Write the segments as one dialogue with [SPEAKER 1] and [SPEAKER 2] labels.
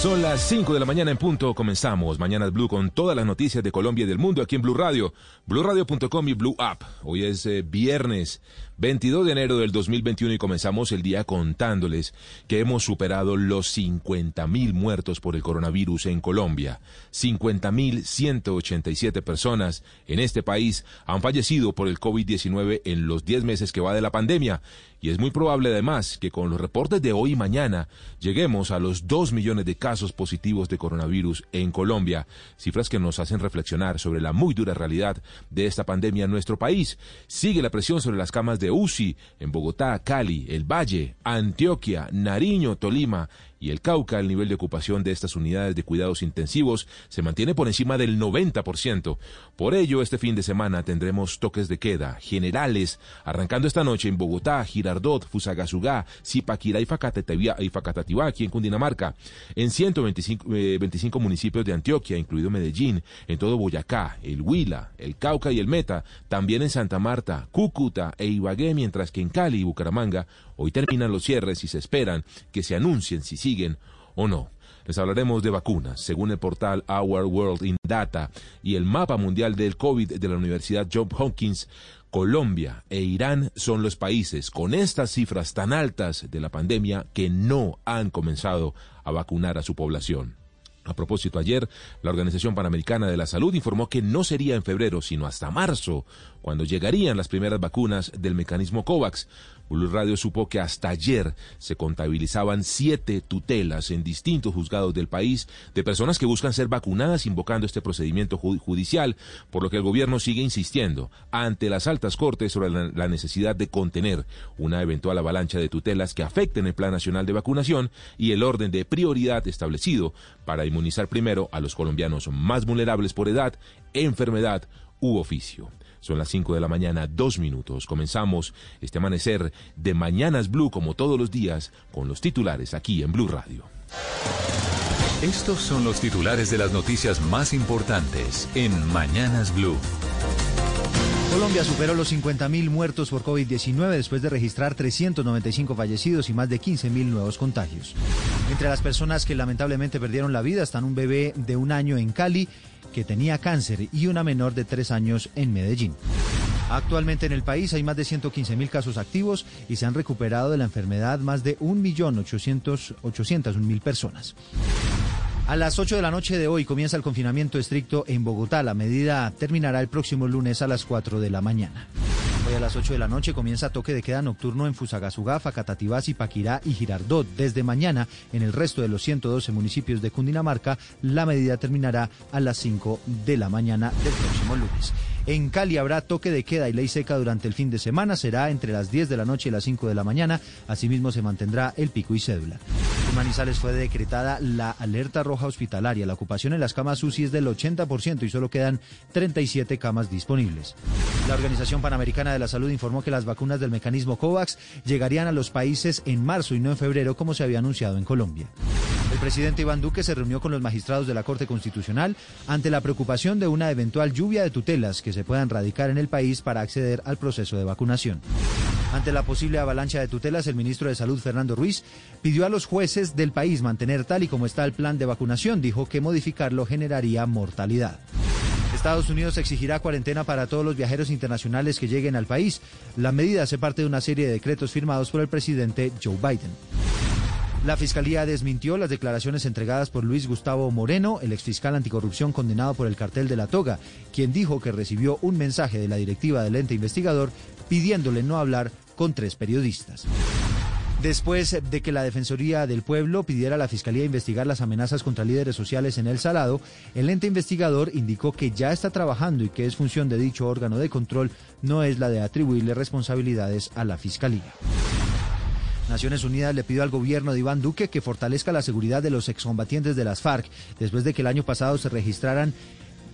[SPEAKER 1] Son las 5 de la mañana en punto. Comenzamos Mañanas Blue con todas las noticias de Colombia y del mundo aquí en Blue Radio, BlueRadio.com y Blue App. Hoy es eh, viernes 22 de enero del 2021 y comenzamos el día contándoles que hemos superado los 50 mil muertos por el coronavirus en Colombia. 50 mil 187 personas en este país han fallecido por el COVID-19 en los 10 meses que va de la pandemia y es muy probable además que con los reportes de hoy y mañana lleguemos a los 2 millones de casos positivos de coronavirus en Colombia, cifras que nos hacen reflexionar sobre la muy dura realidad de esta pandemia en nuestro país. Sigue la presión sobre las camas de En Bogotá, Cali, El Valle, Antioquia, Nariño, Tolima y el Cauca, el nivel de ocupación de estas unidades de cuidados intensivos se mantiene por encima del 90%. Por ello, este fin de semana tendremos toques de queda generales, arrancando esta noche en Bogotá, Girardot, Fusagasugá, Zipaquirá y Facatativá, aquí en Cundinamarca, en 125 25 eh, municipios de Antioquia, incluido Medellín, en todo Boyacá, el Huila, el Cauca y el Meta, también en Santa Marta, Cúcuta e Ibagué, mientras que en Cali y Bucaramanga hoy terminan los cierres y se esperan que se anuncien si siguen o no. Les hablaremos de vacunas, según el portal Our World in Data y el mapa mundial del COVID de la Universidad Johns Hopkins. Colombia e Irán son los países con estas cifras tan altas de la pandemia que no han comenzado a vacunar a su población. A propósito, ayer la Organización Panamericana de la Salud informó que no sería en febrero, sino hasta marzo, cuando llegarían las primeras vacunas del mecanismo COVAX. Blue Radio supo que hasta ayer se contabilizaban siete tutelas en distintos juzgados del país de personas que buscan ser vacunadas invocando este procedimiento judicial, por lo que el gobierno sigue insistiendo ante las altas cortes sobre la, necesidad de contener una eventual avalancha de tutelas que afecten el Plan Nacional de Vacunación y el orden de prioridad establecido para inmunizar primero a los colombianos más vulnerables por edad, enfermedad u oficio. Son las 5 de la mañana, dos minutos. Comenzamos este amanecer de Mañanas Blue como todos los días con los titulares aquí en Blue Radio.
[SPEAKER 2] Estos son los titulares de las noticias más importantes en Mañanas Blue.
[SPEAKER 3] Colombia superó los 50.000 muertos por COVID-19 después de registrar 395 fallecidos y más de 15.000 nuevos contagios. Entre las personas que lamentablemente perdieron la vida están un bebé de un año en Cali que tenía cáncer y una menor de tres años en Medellín. Actualmente en el país hay más de 115 mil casos activos y se han recuperado de la enfermedad más de 1.800.000 personas. A las 8 de la noche de hoy comienza el confinamiento estricto en Bogotá. La medida terminará el próximo lunes a las 4 de la mañana. Hoy a las 8 de la noche comienza toque de queda nocturno en Fusagasugá, Facatativá, Paquirá y Girardot. Desde mañana, en el resto de los 112 municipios de Cundinamarca, la medida terminará a las 5 de la mañana del próximo lunes. En Cali habrá toque de queda y ley seca durante el fin de semana. Será entre las 10 de la noche y las 5 de la mañana. Asimismo, se mantendrá el pico y cédula. En Manizales fue decretada la alerta roja hospitalaria. La ocupación en las camas UCI es del 80% y solo quedan 37 camas disponibles. La Organización Panamericana de la Salud informó que las vacunas del mecanismo COVAX llegarían a los países en marzo y no en febrero, como se había anunciado en Colombia. Presidente Iván Duque se reunió con los magistrados de la Corte Constitucional ante la preocupación de una eventual lluvia de tutelas que se puedan radicar en el país para acceder al proceso de vacunación. Ante la posible avalancha de tutelas, el ministro de Salud, Fernando Ruiz, pidió a los jueces del país mantener tal y como está el plan de vacunación. Dijo que modificarlo generaría mortalidad. Estados Unidos exigirá cuarentena para todos los viajeros internacionales que lleguen al país. La medida hace parte de una serie de decretos firmados por el presidente Joe Biden. La Fiscalía desmintió las declaraciones entregadas por Luis Gustavo Moreno, el exfiscal anticorrupción condenado por el cartel de la toga, quien dijo que recibió un mensaje de la directiva del ente investigador pidiéndole no hablar con tres periodistas. Después de que la Defensoría del Pueblo pidiera a la Fiscalía investigar las amenazas contra líderes sociales en El Salado, el ente investigador indicó que ya está trabajando y que es función de dicho órgano de control, no es la de atribuirle responsabilidades a la Fiscalía. Naciones Unidas le pidió al gobierno de Iván Duque que fortalezca la seguridad de los excombatientes de las FARC, después de que el año pasado se registraran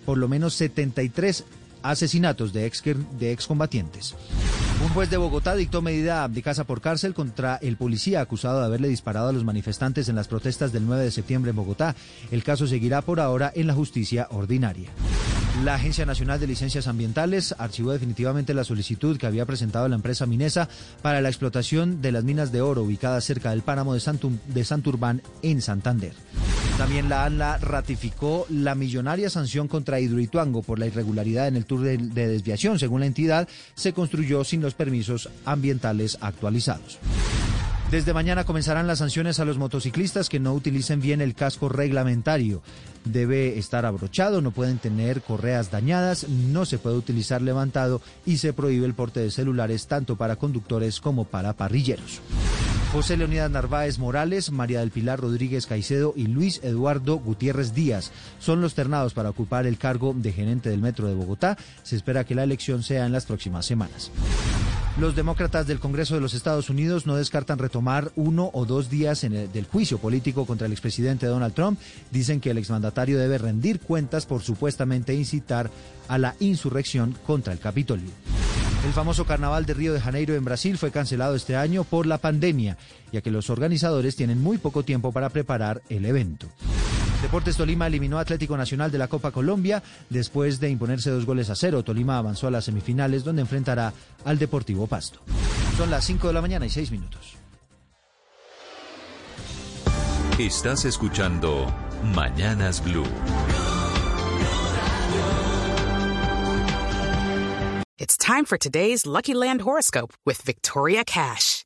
[SPEAKER 3] por lo menos 73 asesinatos de, de excombatientes. Un juez de Bogotá dictó medida de casa por cárcel contra el policía acusado de haberle disparado a los manifestantes en las protestas del 9 de septiembre en Bogotá. El caso seguirá por ahora en la justicia ordinaria. La Agencia Nacional de Licencias Ambientales archivó definitivamente la solicitud que había presentado la empresa Minesa para la explotación de las minas de oro ubicadas cerca del páramo de, Santum, Santurbán en Santander. También la ANLA ratificó la millonaria sanción contra Hidroituango por la irregularidad en el tour de desviación. Según la entidad, se construyó sin los permisos ambientales actualizados. Desde mañana comenzarán las sanciones a los motociclistas que no utilicen bien el casco reglamentario. Debe estar abrochado, no pueden tener correas dañadas, no se puede utilizar levantado y se prohíbe el porte de celulares tanto para conductores como para parrilleros. José Leonidas Narváez Morales, María del Pilar Rodríguez Caicedo y Luis Eduardo Gutiérrez Díaz son los ternados para ocupar el cargo de gerente del Metro de Bogotá. Se espera que la elección sea en las próximas semanas. Los demócratas del Congreso de los Estados Unidos no descartan retomar uno o dos días el, del juicio político contra el expresidente Donald Trump. Dicen que el exmandatario debe rendir cuentas por supuestamente incitar a la insurrección contra el Capitolio. El famoso carnaval de Río de Janeiro en Brasil fue cancelado este año por la pandemia, ya que los organizadores tienen muy poco tiempo para preparar el evento. Deportes Tolima eliminó a Atlético Nacional de la Copa Colombia después de imponerse dos goles a cero. Tolima avanzó a las semifinales donde enfrentará al Deportivo Pasto. Son las 5 de la mañana y 6 minutos.
[SPEAKER 2] Estás escuchando Mañanas Blue.
[SPEAKER 4] It's time for today's Lucky Land horoscope with Victoria Cash.